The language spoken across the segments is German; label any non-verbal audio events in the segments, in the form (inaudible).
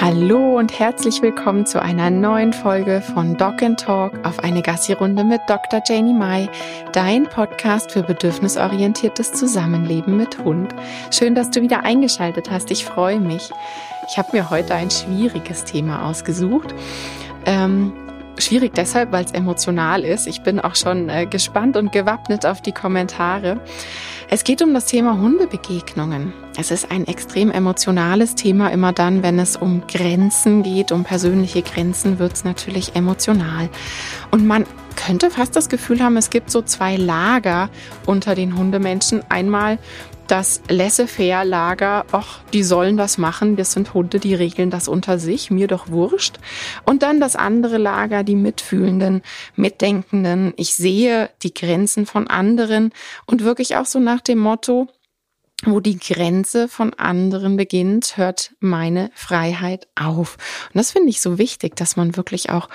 Hallo und herzlich willkommen zu einer neuen Folge von Dog and Talk auf eine Gassi-Runde mit Dr. Janie Mai, dein Podcast für bedürfnisorientiertes Zusammenleben mit Hund. Schön, dass du wieder eingeschaltet hast. Ich freue mich. Ich habe mir heute ein schwieriges Thema ausgesucht. Ähm, schwierig deshalb, weil es emotional ist. Ich bin auch schon äh, gespannt und gewappnet auf die Kommentare. Es geht um das Thema Hundebegegnungen. Es ist ein extrem emotionales Thema. Immer dann, wenn es um Grenzen geht, um persönliche Grenzen, wird es natürlich emotional. Und man könnte fast das Gefühl haben, es gibt so zwei Lager unter den Hundemenschen. Einmal das Laissez-faire-Lager, ach, die sollen das machen, das sind Hunde, die regeln das unter sich, mir doch wurscht. Und dann das andere Lager, die Mitfühlenden, Mitdenkenden, ich sehe die Grenzen von anderen und wirklich auch so nach dem Motto, wo die Grenze von anderen beginnt, hört meine Freiheit auf. Und das finde ich so wichtig, dass man wirklich auch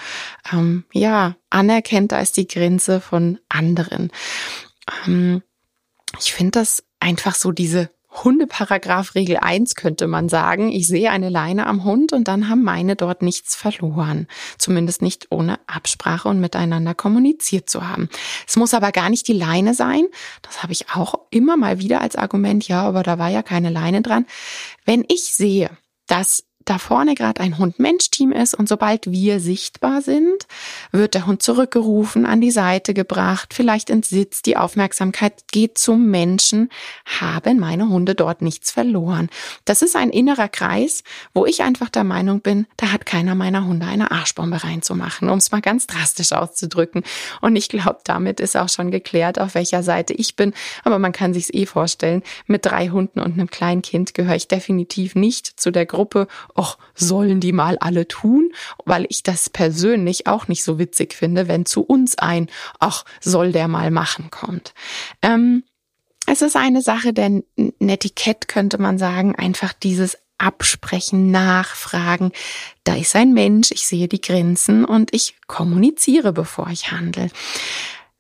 ähm, ja anerkennt, da ist die Grenze von anderen. Ähm, ich finde das einfach so diese Hundeparagraph Regel 1 könnte man sagen. Ich sehe eine Leine am Hund und dann haben meine dort nichts verloren. Zumindest nicht ohne Absprache und miteinander kommuniziert zu haben. Es muss aber gar nicht die Leine sein. Das habe ich auch immer mal wieder als Argument. Ja, aber da war ja keine Leine dran. Wenn ich sehe, dass da vorne gerade ein Hund-Mensch-Team ist und sobald wir sichtbar sind, wird der Hund zurückgerufen, an die Seite gebracht, vielleicht ins Sitz, die Aufmerksamkeit geht zum Menschen, haben meine Hunde dort nichts verloren. Das ist ein innerer Kreis, wo ich einfach der Meinung bin, da hat keiner meiner Hunde eine Arschbombe reinzumachen, um es mal ganz drastisch auszudrücken. Und ich glaube, damit ist auch schon geklärt, auf welcher Seite ich bin. Aber man kann sich's eh vorstellen, mit drei Hunden und einem kleinen Kind gehöre ich definitiv nicht zu der Gruppe ach, sollen die mal alle tun, weil ich das persönlich auch nicht so witzig finde, wenn zu uns ein, ach, soll der mal machen kommt. Ähm, es ist eine Sache der Netiquette, könnte man sagen, einfach dieses Absprechen, Nachfragen. Da ist ein Mensch, ich sehe die Grenzen und ich kommuniziere, bevor ich handle.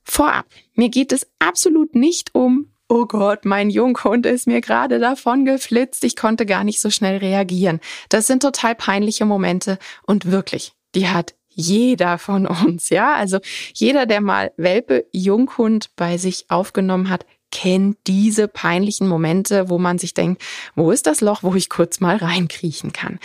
Vorab, mir geht es absolut nicht um oh Gott, mein Junghund ist mir gerade davon geflitzt, ich konnte gar nicht so schnell reagieren. Das sind total peinliche Momente und wirklich, die hat jeder von uns, ja? Also jeder, der mal Welpe Junghund bei sich aufgenommen hat, kennt diese peinlichen Momente, wo man sich denkt, wo ist das Loch, wo ich kurz mal reinkriechen kann.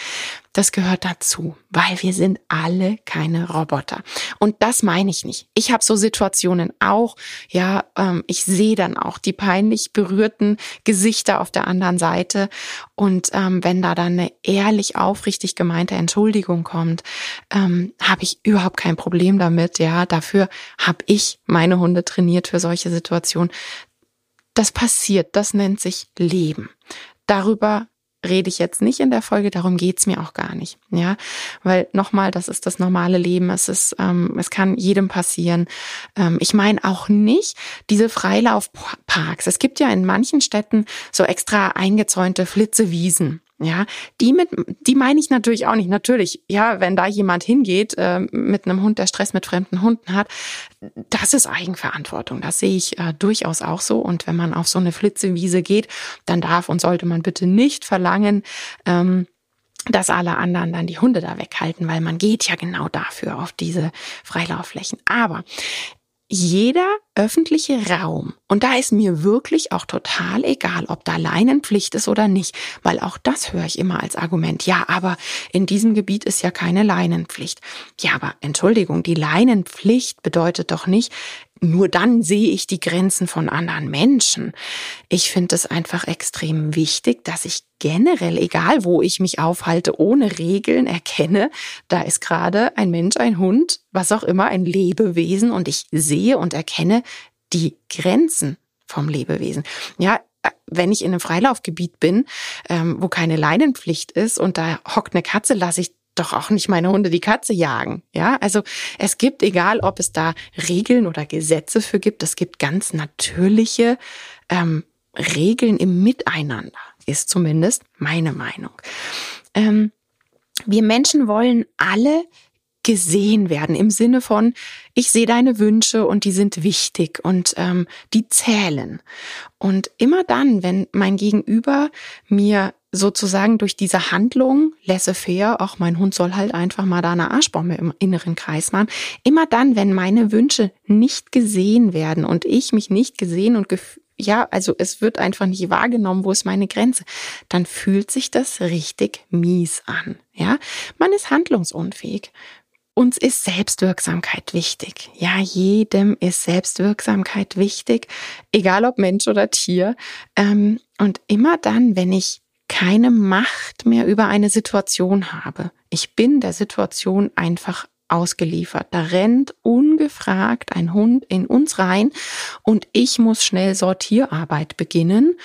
Das gehört dazu, weil wir sind alle keine Roboter. Und das meine ich nicht. Ich habe so Situationen auch, ja, ähm, ich sehe dann auch die peinlich berührten Gesichter auf der anderen Seite. Und ähm, wenn da dann eine ehrlich, aufrichtig gemeinte Entschuldigung kommt, ähm, habe ich überhaupt kein Problem damit. Ja, dafür habe ich meine Hunde trainiert für solche Situationen. Das passiert, das nennt sich Leben. Darüber rede ich jetzt nicht in der Folge, darum geht's mir auch gar nicht. Ja, weil nochmal, das ist das normale Leben. Es ist, ähm, es kann jedem passieren. Ähm, ich meine auch nicht diese Freilaufparks. Es gibt ja in manchen Städten so extra eingezäunte Flitzewiesen. Ja, die mit, die meine ich natürlich auch nicht. Natürlich, ja, wenn da jemand hingeht äh, mit einem Hund, der Stress mit fremden Hunden hat, das ist Eigenverantwortung. Das sehe ich äh, durchaus auch so. Und wenn man auf so eine Flitzewiese geht, dann darf und sollte man bitte nicht verlangen, ähm, dass alle anderen dann die Hunde da weghalten, weil man geht ja genau dafür auf diese Freilaufflächen. Aber jeder öffentliche Raum, und da ist mir wirklich auch total egal, ob da Leinenpflicht ist oder nicht, weil auch das höre ich immer als Argument. Ja, aber in diesem Gebiet ist ja keine Leinenpflicht. Ja, aber Entschuldigung, die Leinenpflicht bedeutet doch nicht, nur dann sehe ich die Grenzen von anderen Menschen. Ich finde es einfach extrem wichtig, dass ich generell, egal wo ich mich aufhalte, ohne Regeln erkenne, da ist gerade ein Mensch, ein Hund, was auch immer, ein Lebewesen und ich sehe und erkenne die Grenzen vom Lebewesen. Ja, wenn ich in einem Freilaufgebiet bin, ähm, wo keine Leinenpflicht ist und da hockt eine Katze, lasse ich doch auch nicht meine Hunde die Katze jagen. Ja, also es gibt, egal ob es da Regeln oder Gesetze für gibt, es gibt ganz natürliche ähm, Regeln im Miteinander, ist zumindest meine Meinung. Ähm, wir Menschen wollen alle gesehen werden im Sinne von, ich sehe deine Wünsche und die sind wichtig und ähm, die zählen. Und immer dann, wenn mein Gegenüber mir sozusagen durch diese Handlung, laissez-faire, auch mein Hund soll halt einfach mal da eine Arschbombe im inneren Kreis machen, immer dann, wenn meine Wünsche nicht gesehen werden und ich mich nicht gesehen und ja, also es wird einfach nicht wahrgenommen, wo ist meine Grenze, dann fühlt sich das richtig mies an. Ja, man ist handlungsunfähig. Uns ist Selbstwirksamkeit wichtig. Ja, jedem ist Selbstwirksamkeit wichtig, egal ob Mensch oder Tier. Ähm, und immer dann, wenn ich keine Macht mehr über eine Situation habe, ich bin der Situation einfach ausgeliefert. Da rennt ungefragt ein Hund in uns rein und ich muss schnell Sortierarbeit beginnen.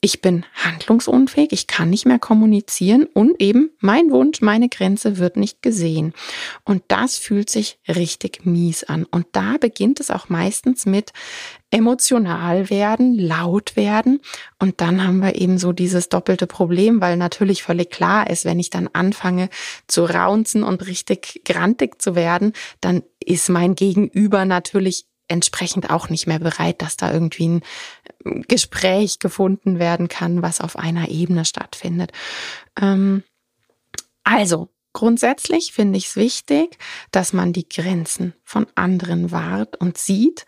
Ich bin handlungsunfähig, ich kann nicht mehr kommunizieren und eben mein Wunsch, meine Grenze wird nicht gesehen. Und das fühlt sich richtig mies an. Und da beginnt es auch meistens mit emotional werden, laut werden. Und dann haben wir eben so dieses doppelte Problem, weil natürlich völlig klar ist, wenn ich dann anfange zu raunzen und richtig grantig zu werden, dann ist mein Gegenüber natürlich entsprechend auch nicht mehr bereit, dass da irgendwie ein ähm, Gespräch gefunden werden kann, was auf einer Ebene stattfindet. Ähm, also, Grundsätzlich finde ich es wichtig, dass man die Grenzen von anderen wahrt und sieht.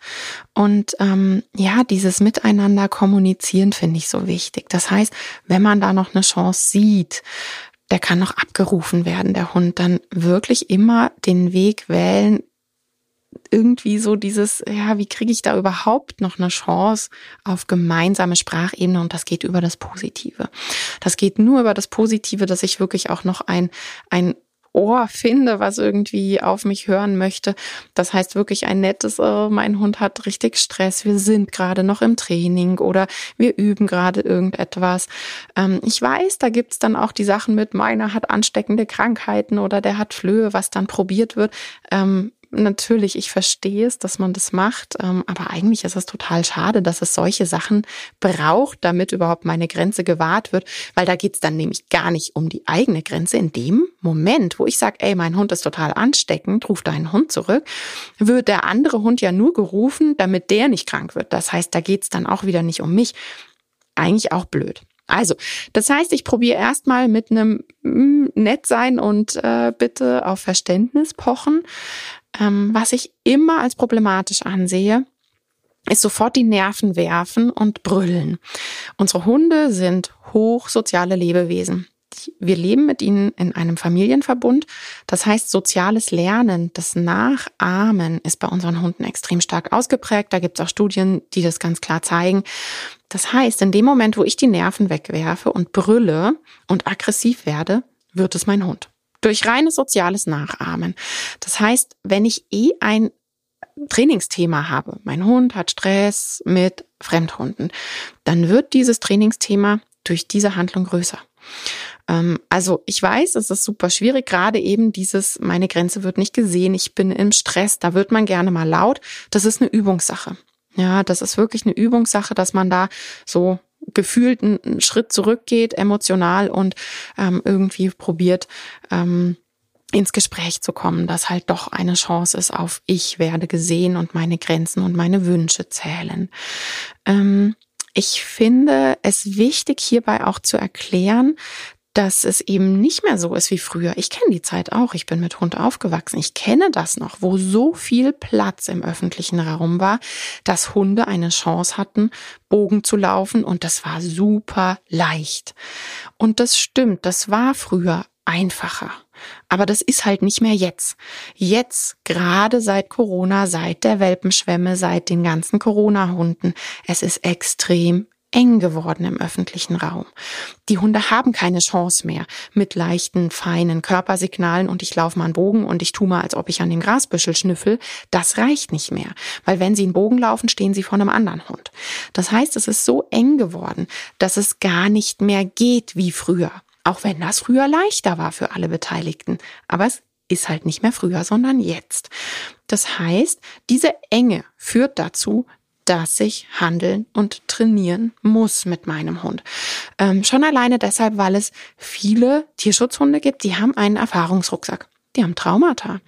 Und ähm, ja, dieses Miteinander kommunizieren finde ich so wichtig. Das heißt, wenn man da noch eine Chance sieht, der kann noch abgerufen werden, der Hund, dann wirklich immer den Weg wählen, irgendwie so dieses, ja, wie kriege ich da überhaupt noch eine Chance auf gemeinsame Sprachebene und das geht über das Positive. Das geht nur über das Positive, dass ich wirklich auch noch ein, ein Ohr finde, was irgendwie auf mich hören möchte. Das heißt wirklich ein nettes, oh, mein Hund hat richtig Stress, wir sind gerade noch im Training oder wir üben gerade irgendetwas. Ähm, ich weiß, da gibt's dann auch die Sachen mit, meiner hat ansteckende Krankheiten oder der hat Flöhe, was dann probiert wird. Ähm, natürlich, ich verstehe es, dass man das macht, ähm, aber eigentlich ist es total schade, dass es solche Sachen braucht, damit überhaupt meine Grenze gewahrt wird, weil da geht's dann nämlich gar nicht um die eigene Grenze. In dem Moment, wo ich sage, ey, mein Hund ist total ansteckend, ruf deinen Hund zurück, wird der andere Hund ja nur gerufen, damit der nicht krank wird. Das heißt, da geht's dann auch wieder nicht um mich. Eigentlich auch blöd. Also, das heißt, ich probiere erstmal mit einem mm, nett sein und äh, bitte auf Verständnis pochen. Ähm, was ich immer als problematisch ansehe, ist sofort die Nerven werfen und brüllen. Unsere Hunde sind hochsoziale Lebewesen. Wir leben mit ihnen in einem Familienverbund. Das heißt, soziales Lernen, das Nachahmen ist bei unseren Hunden extrem stark ausgeprägt. Da gibt es auch Studien, die das ganz klar zeigen. Das heißt, in dem Moment, wo ich die Nerven wegwerfe und brülle und aggressiv werde, wird es mein Hund durch reines soziales Nachahmen. Das heißt, wenn ich eh ein Trainingsthema habe, mein Hund hat Stress mit Fremdhunden, dann wird dieses Trainingsthema durch diese Handlung größer. Ähm, also ich weiß, es ist super schwierig, gerade eben dieses, meine Grenze wird nicht gesehen, ich bin im Stress, da wird man gerne mal laut. Das ist eine Übungssache. Ja, das ist wirklich eine Übungssache, dass man da so gefühlt einen Schritt zurückgeht, emotional und ähm, irgendwie probiert, ähm, ins Gespräch zu kommen, dass halt doch eine Chance ist auf ich werde gesehen und meine Grenzen und meine Wünsche zählen. Ähm, ich finde es wichtig, hierbei auch zu erklären, dass es eben nicht mehr so ist wie früher. Ich kenne die Zeit auch. Ich bin mit Hund aufgewachsen. Ich kenne das noch, wo so viel Platz im öffentlichen Raum war, dass Hunde eine Chance hatten, Bogen zu laufen und das war super leicht. Und das stimmt, das war früher einfacher. Aber das ist halt nicht mehr jetzt. Jetzt, gerade seit Corona, seit der Welpenschwemme, seit den ganzen Corona-Hunden, es ist extrem eng geworden im öffentlichen Raum. Die Hunde haben keine Chance mehr mit leichten, feinen Körpersignalen und ich laufe mal einen Bogen und ich tue mal, als ob ich an dem Grasbüschel schnüffel. Das reicht nicht mehr, weil wenn sie einen Bogen laufen, stehen sie vor einem anderen Hund. Das heißt, es ist so eng geworden, dass es gar nicht mehr geht wie früher. Auch wenn das früher leichter war für alle Beteiligten. Aber es ist halt nicht mehr früher, sondern jetzt. Das heißt, diese Enge führt dazu, dass ich handeln und trainieren muss mit meinem Hund. Ähm, schon alleine deshalb, weil es viele Tierschutzhunde gibt, die haben einen Erfahrungsrucksack. die haben Traumata.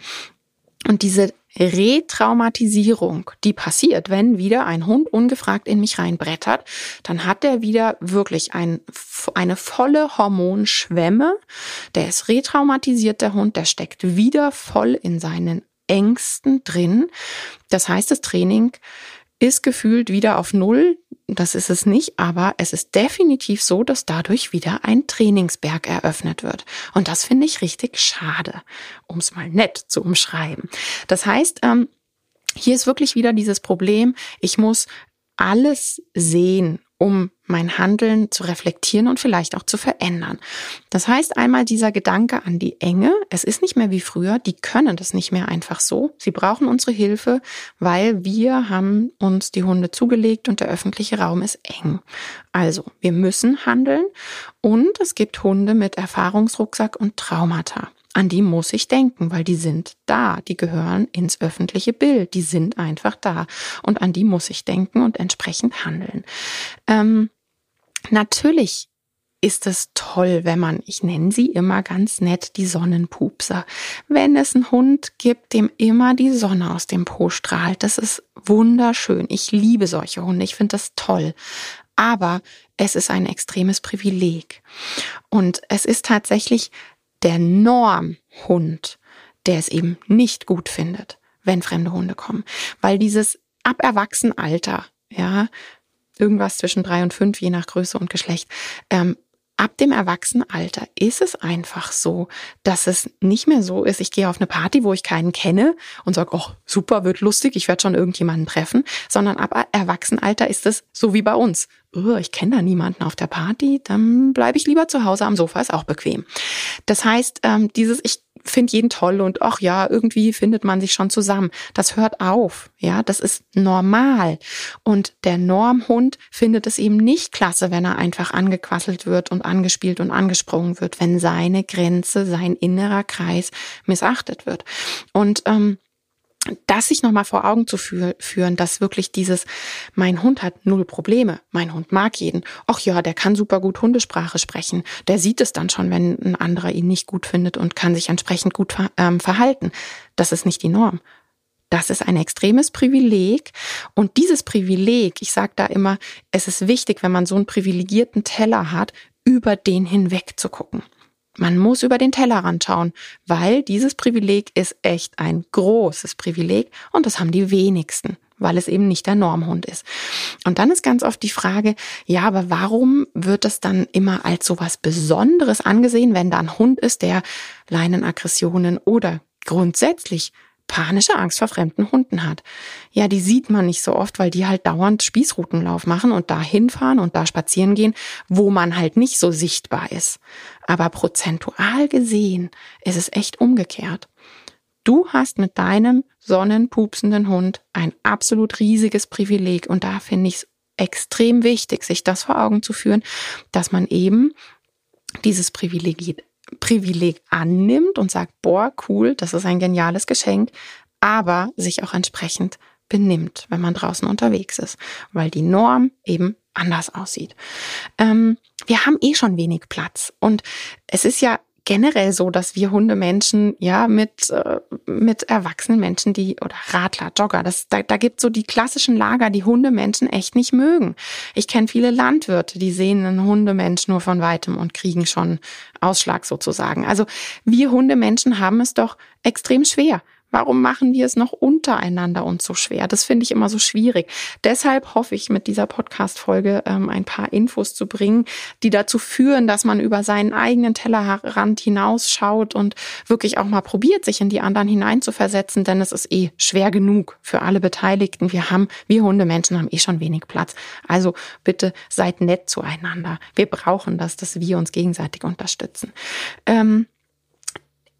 Und diese Retraumatisierung, die passiert, wenn wieder ein Hund ungefragt in mich reinbrettert, dann hat er wieder wirklich ein, eine volle Hormonschwemme. Der ist retraumatisiert, der Hund, der steckt wieder voll in seinen Ängsten drin. Das heißt, das Training ist gefühlt wieder auf Null. Das ist es nicht, aber es ist definitiv so, dass dadurch wieder ein Trainingsberg eröffnet wird. Und das finde ich richtig schade, um es mal nett zu umschreiben. Das heißt, ähm, hier ist wirklich wieder dieses Problem, ich muss alles sehen um mein Handeln zu reflektieren und vielleicht auch zu verändern. Das heißt einmal dieser Gedanke an die Enge. Es ist nicht mehr wie früher. Die können das nicht mehr einfach so. Sie brauchen unsere Hilfe, weil wir haben uns die Hunde zugelegt und der öffentliche Raum ist eng. Also wir müssen handeln und es gibt Hunde mit Erfahrungsrucksack und Traumata an die muss ich denken, weil die sind da, die gehören ins öffentliche Bild, die sind einfach da und an die muss ich denken und entsprechend handeln. Ähm, natürlich ist es toll, wenn man, ich nenne sie immer ganz nett, die Sonnenpupser. Wenn es einen Hund gibt, dem immer die Sonne aus dem Po strahlt, das ist wunderschön. Ich liebe solche Hunde, ich finde das toll. Aber es ist ein extremes Privileg. Und es ist tatsächlich der Normhund, der es eben nicht gut findet, wenn fremde Hunde kommen. Weil dieses ab Erwachsenenalter, ja, irgendwas zwischen drei und fünf, je nach Größe und Geschlecht, ähm, ab dem Erwachsenenalter ist es einfach so, dass es nicht mehr so ist, ich gehe auf eine Party, wo ich keinen kenne und sage, oh, super, wird lustig, ich werde schon irgendjemanden treffen, sondern ab Erwachsenenalter ist es so wie bei uns. Oh, ich kenne da niemanden auf der Party, dann bleibe ich lieber zu Hause am Sofa, ist auch bequem. Das heißt, ähm, dieses, ich finde jeden toll und ach ja, irgendwie findet man sich schon zusammen. Das hört auf, ja, das ist normal. Und der Normhund findet es eben nicht klasse, wenn er einfach angequasselt wird und angespielt und angesprungen wird, wenn seine Grenze, sein innerer Kreis missachtet wird. Und ähm, das sich nochmal vor Augen zu führen, dass wirklich dieses, mein Hund hat null Probleme, mein Hund mag jeden, ach ja, der kann super gut Hundesprache sprechen, der sieht es dann schon, wenn ein anderer ihn nicht gut findet und kann sich entsprechend gut ähm, verhalten. Das ist nicht die Norm. Das ist ein extremes Privileg. Und dieses Privileg, ich sage da immer, es ist wichtig, wenn man so einen privilegierten Teller hat, über den hinweg zu gucken. Man muss über den Tellerrand schauen, weil dieses Privileg ist echt ein großes Privileg und das haben die wenigsten, weil es eben nicht der Normhund ist. Und dann ist ganz oft die Frage, ja, aber warum wird das dann immer als so was Besonderes angesehen, wenn da ein Hund ist, der Leinenaggressionen oder grundsätzlich panische Angst vor fremden Hunden hat. Ja, die sieht man nicht so oft, weil die halt dauernd Spießrutenlauf machen und da hinfahren und da spazieren gehen, wo man halt nicht so sichtbar ist. Aber prozentual gesehen ist es echt umgekehrt. Du hast mit deinem sonnenpupsenden Hund ein absolut riesiges Privileg und da finde ich es extrem wichtig, sich das vor Augen zu führen, dass man eben dieses Privileg Privileg annimmt und sagt, boah, cool, das ist ein geniales Geschenk, aber sich auch entsprechend benimmt, wenn man draußen unterwegs ist, weil die Norm eben anders aussieht. Ähm, wir haben eh schon wenig Platz und es ist ja generell so, dass wir Hundemenschen ja mit äh, mit erwachsenen Menschen, die oder Radler, Jogger, das da, da gibt so die klassischen Lager, die Hundemenschen echt nicht mögen. Ich kenne viele Landwirte, die sehen einen Hundemensch nur von weitem und kriegen schon Ausschlag sozusagen. Also wir Hundemenschen haben es doch extrem schwer. Warum machen wir es noch untereinander uns so schwer? Das finde ich immer so schwierig. Deshalb hoffe ich, mit dieser Podcast-Folge ähm, ein paar Infos zu bringen, die dazu führen, dass man über seinen eigenen Tellerrand hinausschaut und wirklich auch mal probiert, sich in die anderen hineinzuversetzen, denn es ist eh schwer genug für alle Beteiligten. Wir haben, wir Hundemenschen haben eh schon wenig Platz. Also bitte seid nett zueinander. Wir brauchen das, dass wir uns gegenseitig unterstützen. Ähm,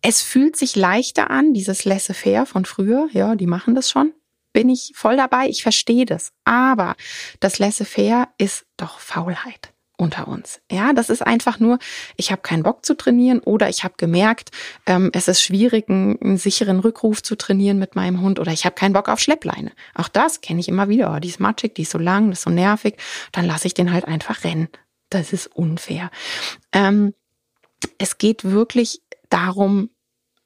es fühlt sich leichter an, dieses Laissez-faire von früher. Ja, die machen das schon. Bin ich voll dabei. Ich verstehe das. Aber das Laissez-faire ist doch Faulheit unter uns. Ja, das ist einfach nur, ich habe keinen Bock zu trainieren oder ich habe gemerkt, ähm, es ist schwierig, einen, einen, sicheren Rückruf zu trainieren mit meinem Hund oder ich habe keinen Bock auf Schleppleine. Auch das kenne ich immer wieder. Oh, die ist matschig, die ist so lang, das ist so nervig. Dann lasse ich den halt einfach rennen. Das ist unfair. Ähm, es geht wirklich darum,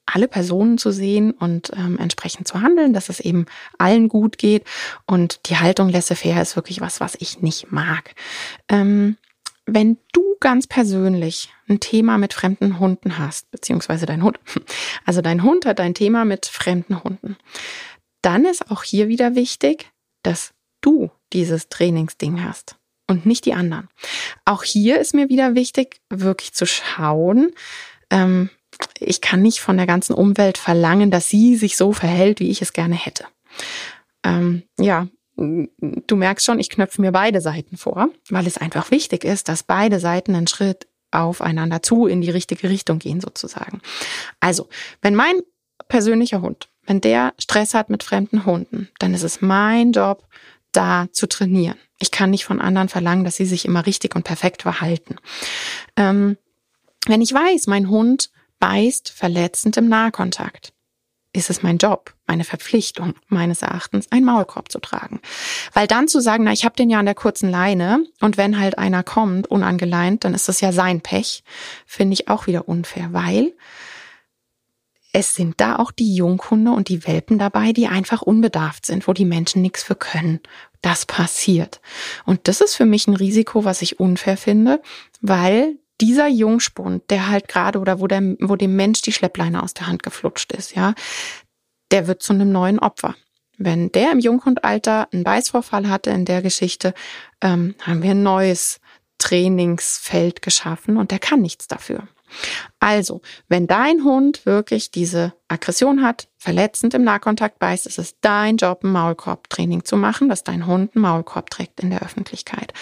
alle Personen zu sehen und ähm, entsprechend zu handeln, dass es eben allen gut geht. Und die Haltung laissez-faire ist wirklich was, was ich nicht mag. Ähm, wenn du ganz persönlich ein Thema mit fremden Hunden hast, beziehungsweise dein Hund, (laughs) also dein Hund hat ein Thema mit fremden Hunden, dann ist auch hier wieder wichtig, dass du dieses Trainingsding hast und nicht die anderen. Auch hier ist mir wieder wichtig, wirklich zu schauen, ähm, ich kann nicht von der ganzen Umwelt verlangen, dass sie sich so verhält, wie ich es gerne hätte. Ähm, ja, du merkst schon, ich knöpfe mir beide Seiten vor, weil es einfach wichtig ist, dass beide Seiten einen Schritt aufeinander zu in die richtige Richtung gehen sozusagen. Also, wenn mein persönlicher Hund, wenn der Stress hat mit fremden Hunden, dann ist es mein Job, da zu trainieren. Ich kann nicht von anderen verlangen, dass sie sich immer richtig und perfekt verhalten. Ähm, wenn ich weiß, mein Hund beißt verletzend im Nahkontakt, ist es mein Job, meine Verpflichtung meines Erachtens, einen Maulkorb zu tragen. Weil dann zu sagen, na, ich habe den ja an der kurzen Leine und wenn halt einer kommt, unangeleint, dann ist das ja sein Pech, finde ich auch wieder unfair, weil es sind da auch die Junghunde und die Welpen dabei, die einfach unbedarft sind, wo die Menschen nichts für können. Das passiert. Und das ist für mich ein Risiko, was ich unfair finde, weil dieser Jungspund, der halt gerade oder wo, der, wo dem Mensch die Schleppleine aus der Hand geflutscht ist, ja, der wird zu einem neuen Opfer. Wenn der im Junghundalter einen Beißvorfall hatte in der Geschichte, ähm, haben wir ein neues Trainingsfeld geschaffen und der kann nichts dafür. Also, wenn dein Hund wirklich diese Aggression hat, verletzend im Nahkontakt beißt, ist es dein Job, ein Maulkorbtraining zu machen, dass dein Hund einen Maulkorb trägt in der Öffentlichkeit.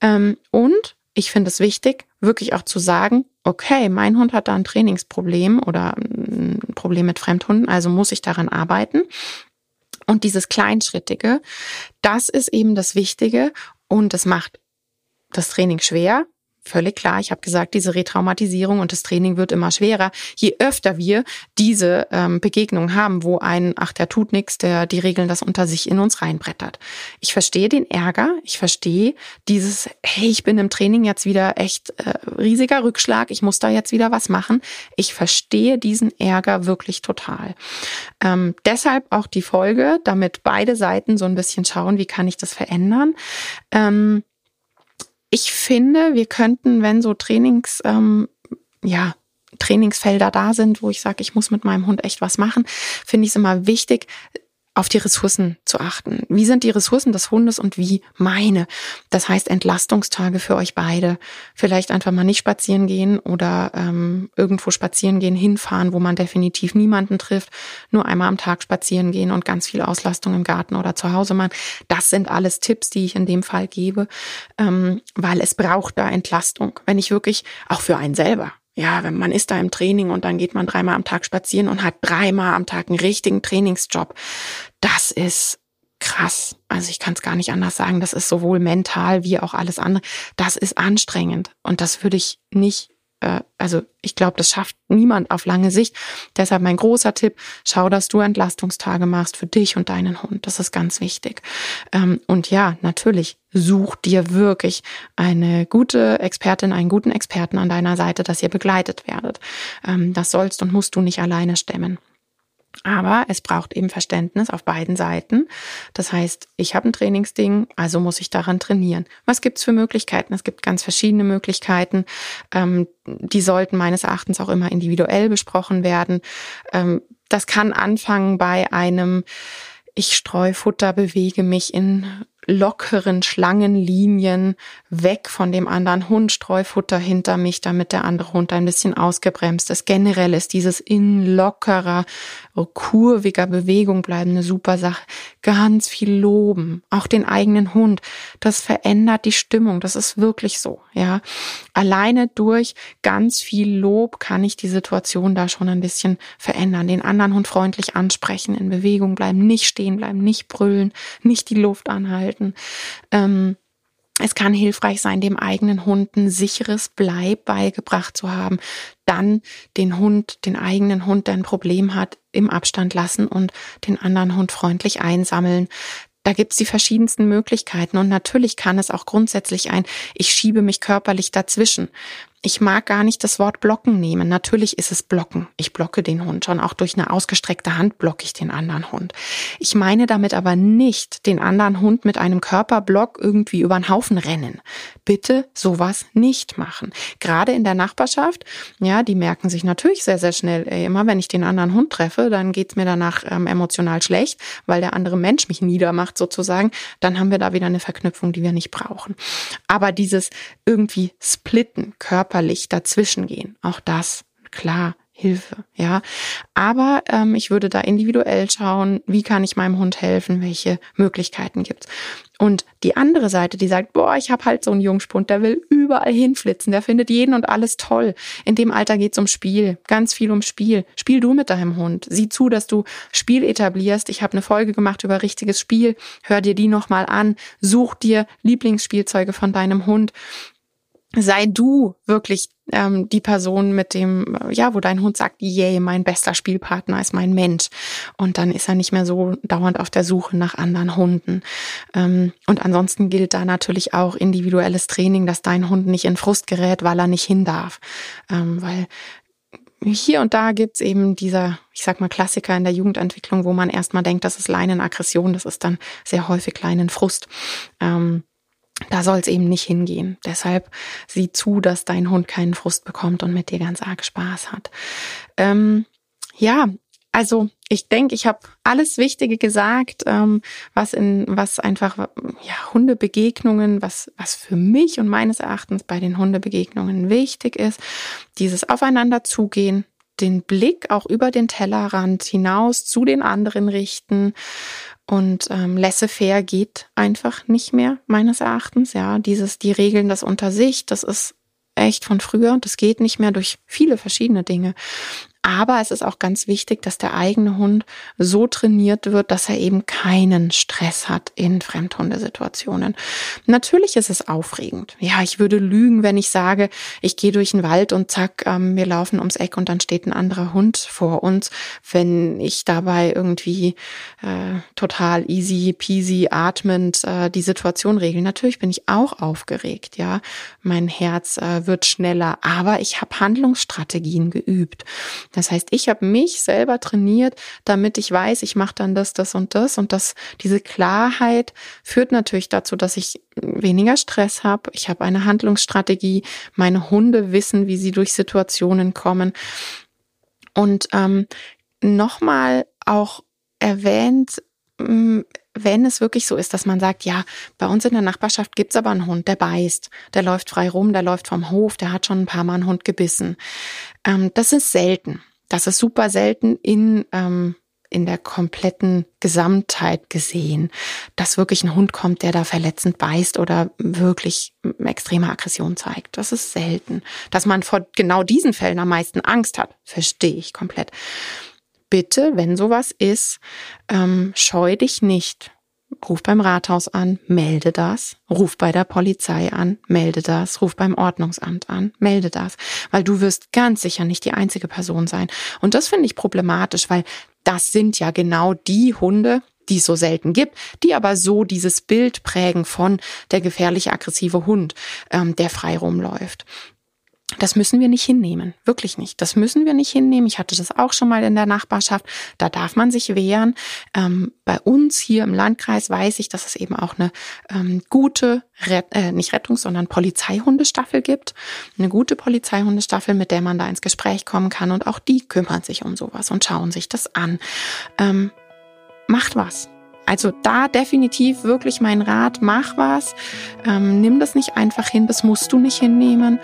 Ähm, und ich finde es wichtig, wirklich auch zu sagen, okay, mein Hund hat da ein Trainingsproblem oder ein Problem mit Fremdhunden, also muss ich daran arbeiten. Und dieses Kleinschrittige, das ist eben das Wichtige und es macht das Training schwer, völlig klar. Ich habe gesagt, diese Retraumatisierung und das Training wird immer schwerer, je öfter wir diese ähm, Begegnung haben, wo ein, ach, der tut nichts, der die Regeln das unter sich in uns reinbrettert. Ich verstehe den Ärger, ich verstehe dieses, hey, ich bin im Training jetzt wieder echt äh, riesiger Rückschlag, ich muss da jetzt wieder was machen. Ich verstehe diesen Ärger wirklich total. Ähm, deshalb auch die Folge, damit beide Seiten so ein bisschen schauen, wie kann ich das verändern. Ähm, ich finde, wir könnten, wenn so Trainings, ähm, ja, Trainingsfelder da sind, wo ich sage, ich muss mit meinem Hund echt was machen, finde ich es immer wichtig, auf die Ressourcen zu achten. Wie sind die Ressourcen des Hundes und wie meine? Das heißt Entlastungstage für euch beide. Vielleicht einfach mal nicht spazieren gehen oder ähm, irgendwo spazieren gehen, hinfahren, wo man definitiv niemanden trifft. Nur einmal am Tag spazieren gehen und ganz viel Auslastung im Garten oder zu Hause machen. Das sind alles Tipps, die ich in dem Fall gebe, ähm, weil es braucht da Entlastung. Wenn ich wirklich auch für einen selber ja, wenn man ist da im Training und dann geht man dreimal am Tag spazieren und hat dreimal am Tag einen richtigen Trainingsjob, das ist krass. Also ich kann es gar nicht anders sagen. Das ist sowohl mental wie auch alles andere. Das ist anstrengend und das würde ich nicht äh, also ich glaube, das schafft niemand auf lange Sicht. Deshalb mein großer Tipp, schau, dass du Entlastungstage machst für dich und deinen Hund. Das ist ganz wichtig. Ähm, und ja, natürlich, such dir wirklich eine gute Expertin, einen guten Experten an deiner Seite, dass ihr begleitet werdet. Ähm, das sollst und musst du nicht alleine stemmen. Aber es braucht eben Verständnis auf beiden Seiten. Das heißt, ich habe ein Trainingsding, also muss ich daran trainieren. Was gibt's für Möglichkeiten? Es gibt ganz verschiedene Möglichkeiten. Ähm, die sollten meines Erachtens auch immer individuell besprochen werden. Ähm, das kann anfangen bei einem ich streu Futter, bewege mich in lockeren Schlangenlinien weg von dem anderen Hund, Streufutter hinter mich, damit der andere Hund ein bisschen ausgebremst ist. Generell ist dieses in lockerer, kurviger Bewegung bleiben eine super Sache. Ganz viel loben, auch den eigenen Hund. Das verändert die Stimmung. Das ist wirklich so, ja. Alleine durch ganz viel Lob kann ich die Situation da schon ein bisschen verändern. Den anderen Hund freundlich ansprechen, in Bewegung bleiben, nicht stehen bleiben, nicht brüllen, nicht die Luft anhalten halten. Ähm, es kann hilfreich sein, dem eigenen Hund ein sicheres Bleib beigebracht zu haben. Dann den Hund, den eigenen Hund, der ein Problem hat, im Abstand lassen und den anderen Hund freundlich einsammeln. Da gibt's die verschiedensten Möglichkeiten und natürlich kann es auch grundsätzlich ein, ich schiebe mich körperlich dazwischen. Ich mag gar nicht das Wort blocken nehmen. Natürlich ist es blocken. Ich blocke den Hund schon. Auch durch eine ausgestreckte Hand blocke ich den anderen Hund. Ich meine damit aber nicht den anderen Hund mit einem Körperblock irgendwie über den Haufen rennen. Bitte sowas nicht machen. Gerade in der Nachbarschaft, ja, die merken sich natürlich sehr, sehr schnell, ey, immer wenn ich den anderen Hund treffe, dann geht's mir danach ähm, emotional schlecht, weil der andere Mensch mich niedermacht sozusagen. Dann haben wir da wieder eine Verknüpfung, die wir nicht brauchen. Aber dieses irgendwie splitten, Körper körperlich dazwischen gehen. Auch das, klar, Hilfe, ja. Aber ähm, ich würde da individuell schauen, wie kann ich meinem Hund helfen, welche Möglichkeiten gibt's. Und die andere Seite, die sagt, boah, ich habe halt so einen Jungspund, der will überall hinflitzen, der findet jeden und alles toll. In dem Alter geht's um Spiel, ganz viel um Spiel. Spiel du mit deinem Hund. Sieh zu, dass du Spiel etablierst. Ich habe eine Folge gemacht über richtiges Spiel. Hör dir die nochmal an. Such dir Lieblingsspielzeuge von deinem Hund sei du wirklich ähm, die Person mit dem, ja, wo dein Hund sagt, yay, mein bester Spielpartner ist mein Mensch. Und dann ist er nicht mehr so dauernd auf der Suche nach anderen Hunden. Ähm, und ansonsten gilt da natürlich auch individuelles Training, dass dein Hund nicht in Frust gerät, weil er nicht hin darf. Ähm, weil hier und da gibt's eben dieser, ich sag mal, Klassiker in der Jugendentwicklung, wo man erstmal denkt, das ist Leinenaggression, das ist dann sehr häufig Leinenfrust. Ähm, da soll es eben nicht hingehen. Deshalb sieh zu, dass dein Hund keinen Frust bekommt und mit dir ganz arg Spaß hat. Ähm, ja, also ich denke, ich habe alles Wichtige gesagt, ähm, was in was einfach ja Hundebegegnungen, was was für mich und meines Erachtens bei den Hundebegegnungen wichtig ist, dieses Aufeinander zugehen, den Blick auch über den Tellerrand hinaus zu den anderen richten und ähm, laissez-faire geht einfach nicht mehr, meines Erachtens. Ja, dieses, die Regeln das unter sich, das ist echt von früher. Das geht nicht mehr durch viele verschiedene Dinge. Aber es ist auch ganz wichtig, dass der eigene Hund so trainiert wird, dass er eben keinen Stress hat in Fremdhundesituationen. Natürlich ist es aufregend. Ja, ich würde lügen, wenn ich sage, ich gehe durch den Wald und zack, ähm, wir laufen ums Eck und dann steht ein anderer Hund vor uns, wenn ich dabei irgendwie äh, total easy peasy atmend äh, die Situation regle. Natürlich bin ich auch aufgeregt, ja. Mein Herz äh, wird schneller, aber ich habe Handlungsstrategien geübt. Das heißt, ich habe mich selber trainiert, damit ich weiß, ich mache dann das, das und das. Und das, diese Klarheit führt natürlich dazu, dass ich weniger Stress habe. Ich habe eine Handlungsstrategie. Meine Hunde wissen, wie sie durch Situationen kommen. Und ähm, nochmal auch erwähnt, mm, wenn es wirklich so ist, dass man sagt, ja, bei uns in der Nachbarschaft gibt's aber einen Hund, der beißt, der läuft frei rum, der läuft vom Hof, der hat schon ein paar Mal einen Hund gebissen. Ähm, das ist selten. Das ist super selten in, ähm, in der kompletten Gesamtheit gesehen, dass wirklich ein Hund kommt, der da verletzend beißt oder wirklich extreme Aggression zeigt. Das ist selten. Dass man vor genau diesen Fällen am meisten Angst hat, verstehe ich komplett bitte, wenn sowas ist, ähm, scheu dich nicht. Ruf beim Rathaus an, melde das. Ruf bei der Polizei an, melde das. Ruf beim Ordnungsamt an, melde das. Weil du wirst ganz sicher nicht die einzige Person sein. Und das finde ich problematisch, weil das sind ja genau die Hunde, die es so selten gibt, die aber so dieses Bild prägen von der gefährliche aggressive Hund, ähm, der frei rumläuft. Das müssen wir nicht hinnehmen, wirklich nicht. Das müssen wir nicht hinnehmen. Ich hatte das auch schon mal in der Nachbarschaft. Da darf man sich wehren. Ähm, bei uns hier im Landkreis weiß ich, dass es eben auch eine ähm, gute, Ret äh, nicht Rettungs-, sondern Polizeihundestaffel gibt. Eine gute Polizeihundestaffel, mit der man da ins Gespräch kommen kann. Und auch die kümmern sich um sowas und schauen sich das an. Ähm, macht was. Also da definitiv wirklich mein Rat, mach was, ähm, nimm das nicht einfach hin, das musst du nicht hinnehmen.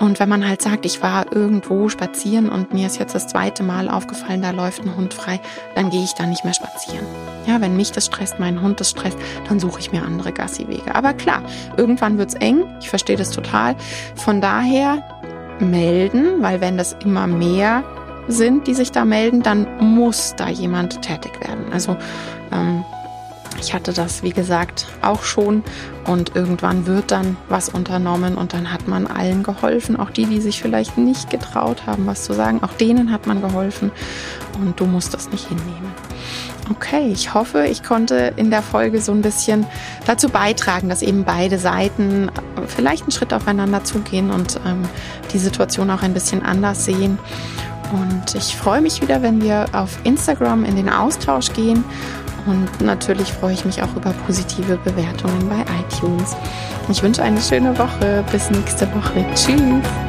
Und wenn man halt sagt, ich war irgendwo spazieren und mir ist jetzt das zweite Mal aufgefallen, da läuft ein Hund frei, dann gehe ich da nicht mehr spazieren. Ja, wenn mich das stresst, mein Hund das stresst, dann suche ich mir andere Gassiwege. Aber klar, irgendwann wird's eng, ich verstehe das total. Von daher melden, weil wenn das immer mehr sind, die sich da melden, dann muss da jemand tätig werden. Also ähm, ich hatte das, wie gesagt, auch schon und irgendwann wird dann was unternommen und dann hat man allen geholfen, auch die, die sich vielleicht nicht getraut haben, was zu sagen, auch denen hat man geholfen und du musst das nicht hinnehmen. Okay, ich hoffe, ich konnte in der Folge so ein bisschen dazu beitragen, dass eben beide Seiten vielleicht einen Schritt aufeinander zugehen und ähm, die Situation auch ein bisschen anders sehen. Und ich freue mich wieder, wenn wir auf Instagram in den Austausch gehen. Und natürlich freue ich mich auch über positive Bewertungen bei iTunes. Ich wünsche eine schöne Woche. Bis nächste Woche. Tschüss.